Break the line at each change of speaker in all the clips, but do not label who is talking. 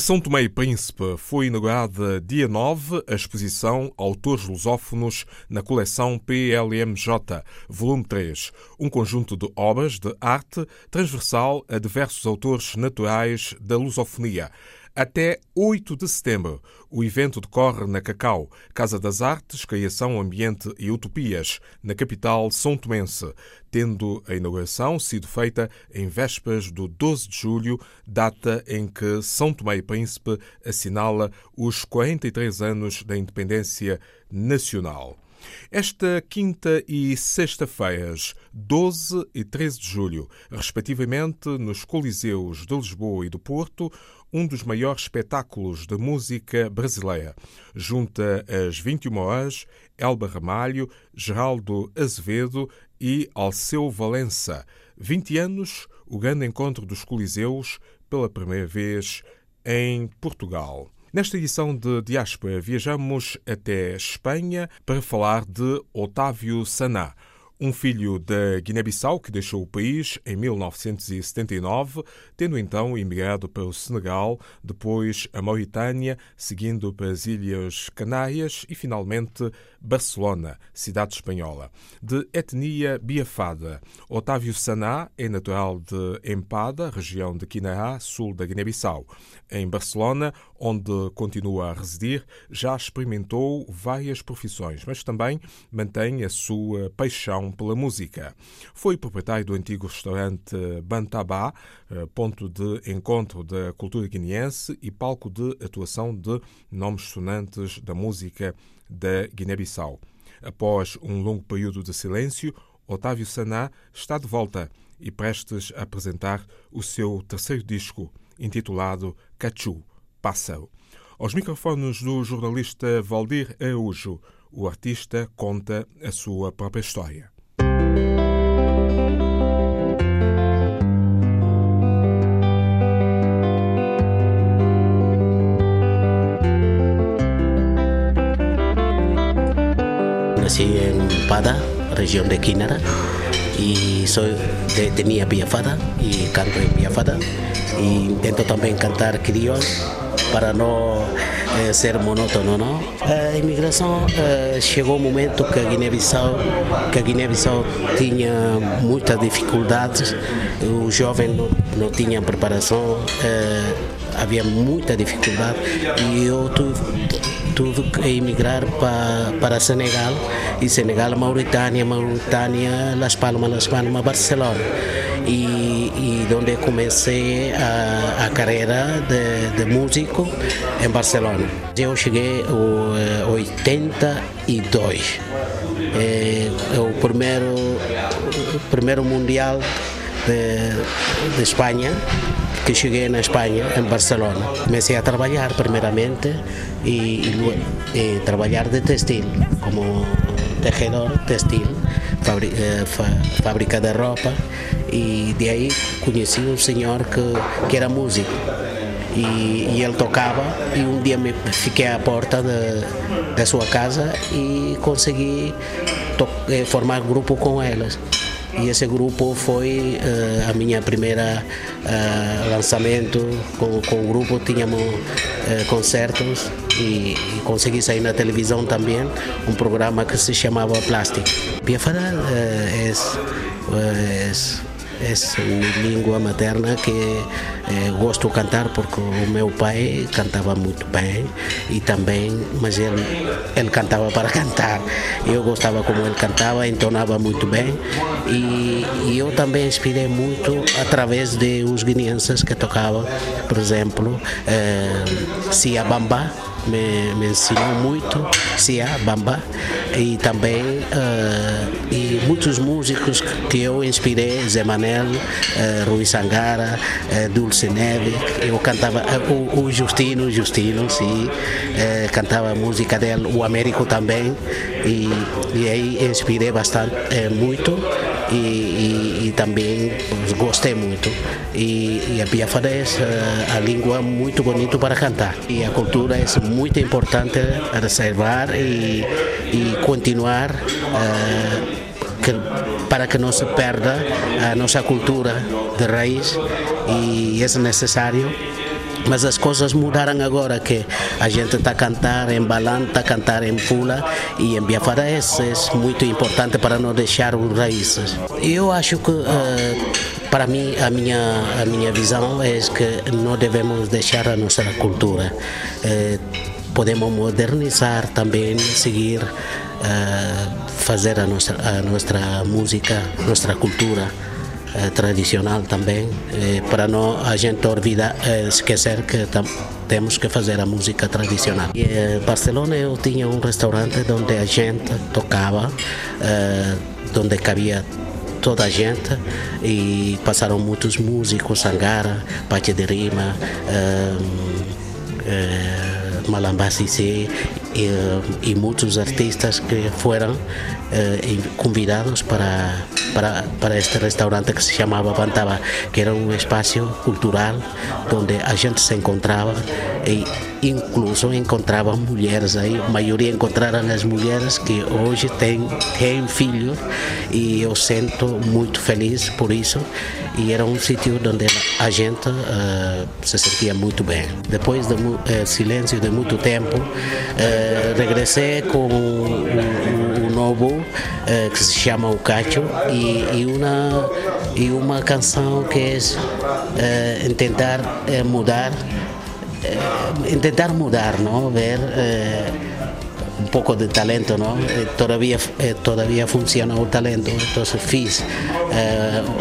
São Tomé e Príncipe foi inaugurada dia 9 a exposição Autores Lusófonos na coleção PLMJ, volume 3, um conjunto de obras de arte transversal a diversos autores naturais da lusofonia. Até 8 de setembro, o evento decorre na Cacau, Casa das Artes, Criação, Ambiente e Utopias, na capital são tomense, tendo a inauguração sido feita em vésperas do 12 de julho, data em que São Tomé e Príncipe assinala os 43 anos da independência nacional. Esta quinta e sexta-feiras, 12 e 13 de julho, respectivamente, nos Coliseus de Lisboa e do Porto, um dos maiores espetáculos de música brasileira. Junta às 21 horas Elba Ramalho, Geraldo Azevedo e Alceu Valença. 20 anos, o grande encontro dos Coliseus, pela primeira vez em Portugal. Nesta edição de Diáspora, viajamos até Espanha para falar de Otávio Saná um filho da Guiné-Bissau que deixou o país em 1979, tendo então emigrado para o Senegal, depois a Mauritânia, seguindo para as Ilhas Canárias e finalmente Barcelona, cidade espanhola. De etnia biafada, Otávio Saná é natural de Empada, região de Quinará, sul da Guiné-Bissau. Em Barcelona, onde continua a residir, já experimentou várias profissões, mas também mantém a sua paixão pela música. Foi proprietário do antigo restaurante Bantabá, eh, ponto de encontro da cultura guineense e palco de atuação de nomes sonantes da música da Guiné-Bissau. Após um longo período de silêncio, Otávio Saná está de volta e prestes a apresentar o seu terceiro disco, intitulado Cachu, Pássaro. Aos microfones do jornalista Valdir Araújo, o artista conta a sua própria história.
Nasci em Pada, região de Quinara, e sou de etnia biafada e canto em biafada e tento também cantar crioulo para não eh, ser monótono, não? A imigração eh, chegou um momento que a Guiné-Bissau, que a Guiné-Bissau tinha muitas dificuldades, os jovens não, não tinham preparação, eh, havia muita dificuldade e eu tive que emigrar para, para Senegal e Senegal, Mauritânia, Mauritânia, Las Palmas, Las Palmas, Barcelona. E, e onde comecei a, a carreira de, de, músico em Barcelona. Eu cheguei em 82. É, o primeiro, primeiro mundial de, de Espanha que cheguei na Espanha, em Barcelona. Comecei a trabalhar primeiramente e, e, e trabalhar de textil, como tejedor textil, fábrica de roupa e de aí conheci um senhor que, que era músico. E, e, ele tocava e um dia me fiquei à porta da sua casa e consegui formar grupo com elas e esse grupo foi uh, a minha primeira uh, lançamento. Com, com o grupo tínhamos uh, concertos e, e, consegui sair na televisão também um programa que se chamava Plastic. Piafara é, é é minha língua materna que eh, gosto de cantar porque o meu pai cantava muito bem e também, mas ele, ele cantava para cantar. Eu gostava como ele cantava, entonava muito bem e, e eu também inspirei muito através de os guineenses que tocavam, por exemplo, eh, Sia Bamba me, me ensinou muito, Sia Bamba, e também uh, e muitos músicos que eu inspirei, Zé Manel, uh, Rui Sangara, uh, Dulce Neve, eu cantava, uh, o, o, Justino, Justino, sim, uh, cantava a música dele, o Américo também, e, e aí inspirei bastante, muito, e, e, e, também gostei muito. E, e a Biafra é a língua muito bonita para cantar. E a cultura é muito importante reservar e, e continuar uh, que, para que não se perda a nossa cultura de raiz e é necessário mas as coisas mudaram agora que a gente está a cantar em Balan, está a cantar em Pula e em Biafara é, é muito importante para não deixar as raízes. Eu acho que uh, para mim a minha a minha visão é que não devemos deixar a nossa cultura. Uh, podemos modernizar também, seguir uh, fazer a nossa a nossa música, nossa cultura eh, tradicional também, eh, para não a gente olvidar, esquecer que temos que fazer a música tradicional. Em Barcelona eu tinha um restaurante onde a gente tocava, onde cabia toda a gente e passaram muitos músicos, Sangara, Pate de Rima, Malambasi e, e muitos artistas que foram eh, convidados para, para, para este restaurante que se chamava Bantaba, que era um espaço cultural onde a gente se encontrava e incluso encontrava mulheres aí, a maioria encontraram as mulheres que hoje têm, têm filhos e eu sinto muito feliz por isso e era um sítio onde a gente uh, se sentia muito bem. Depois de uh, silêncio de muito tempo, uh, regressei com um, um novo eh, que se chama O Cacho e, e, uma, e uma canção que é uh, tentar uh, mudar, tentar mudar, não? ver um pouco de talento, não? Todavia, todavia funciona o talento, então fiz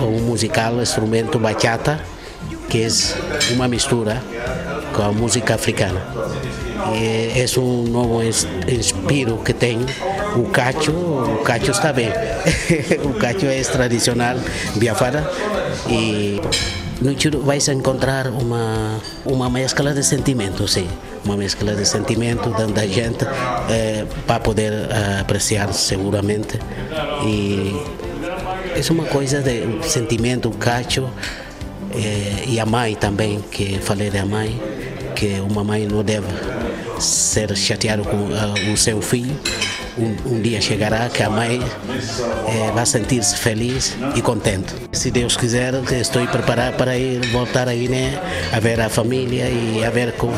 um musical, instrumento bachata, que é uma mistura com a música africana. É um novo inspiro que tenho o cacho, o cacho está bem. o cacho é tradicional biafara. E no Churu vais encontrar uma uma mescla de sentimentos, sim, uma mescla de sentimentos onde a gente eh, para poder uh, apreciar seguramente. E é uma coisa de sentimento, o cacho eh, e a mãe também, que falei da mãe, que uma mãe não deve ser chateado com uh, o seu filho um, um, dia chegará que a mãe é, vai sentir-se feliz e contente. Se Deus quiser, estou preparado para ir voltar a Guiné, a ver a família e a ver com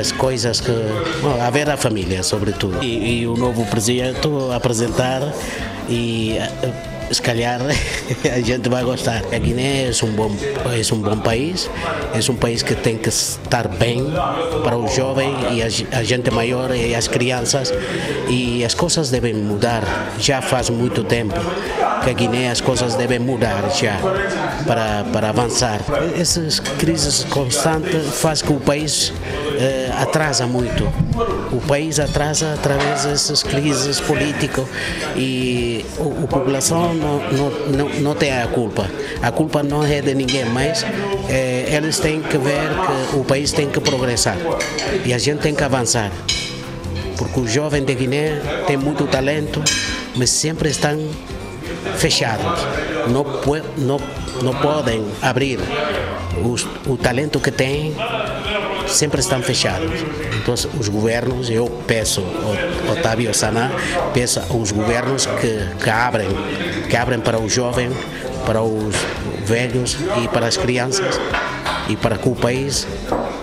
as coisas que. Bom, a ver a família, sobretudo. E, e o novo presidente apresentar e se calhar a gente vai gostar. A Guiné é um bom, é um bom país, é um país que tem que estar bem para o jovem e a, gente maior e as crianças e as coisas devem mudar. Já faz muito tempo que a Guiné as coisas devem mudar já para, para avançar. Essas crises constantes faz que o país eh, atrasa muito. O país atrasa através dessas crises políticas e a população não, não, não, não tem a culpa. A culpa não é de ninguém, mas eh, eles têm que ver que o país tem que progressar e a gente tem que avançar. Porque o jovem de Guiné tem muito talento, mas sempre estão fechados. Não, não, não podem abrir os, o talento que têm sempre estão fechados. Então, os governos, eu peço Otávio Saná, peço aos governos que, que abrem, que abrem para o jovem, para os velhos e para as crianças e para que o país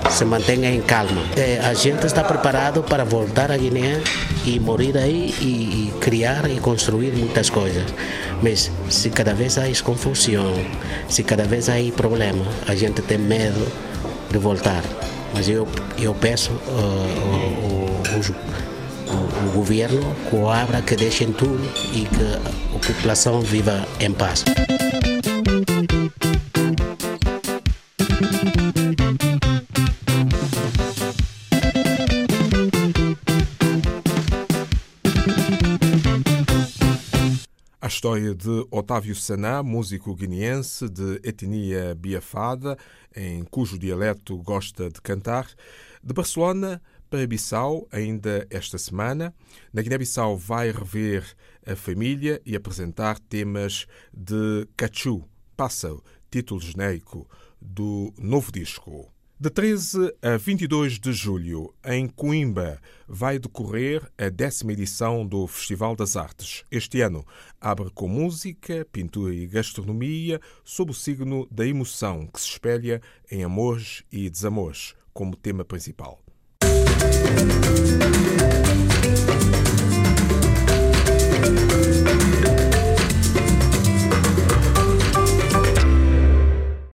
se mantenha em calma. É, a gente está preparado para voltar à Guiné e morir aí e, e, criar e construir muitas coisas. Mas se cada vez há confusão, se cada vez há problema, a gente tem medo de voltar. Mas eu, eu peço uh, o, o, o, governo que abra, que deixem tudo e que a população viva em paz.
História de Otávio Saná, músico guineense de etnia biafada, em cujo dialeto gosta de cantar. De Barcelona para Bissau, ainda esta semana. Na Guiné-Bissau vai rever a família e apresentar temas de Cachu, Pássaro, título genérico do novo disco. De 13 a 22 de julho, em Coimbra, vai decorrer a décima edição do Festival das Artes. Este ano abre com música, pintura e gastronomia, sob o signo da emoção que se espelha em amores e desamores. como tema principal. Música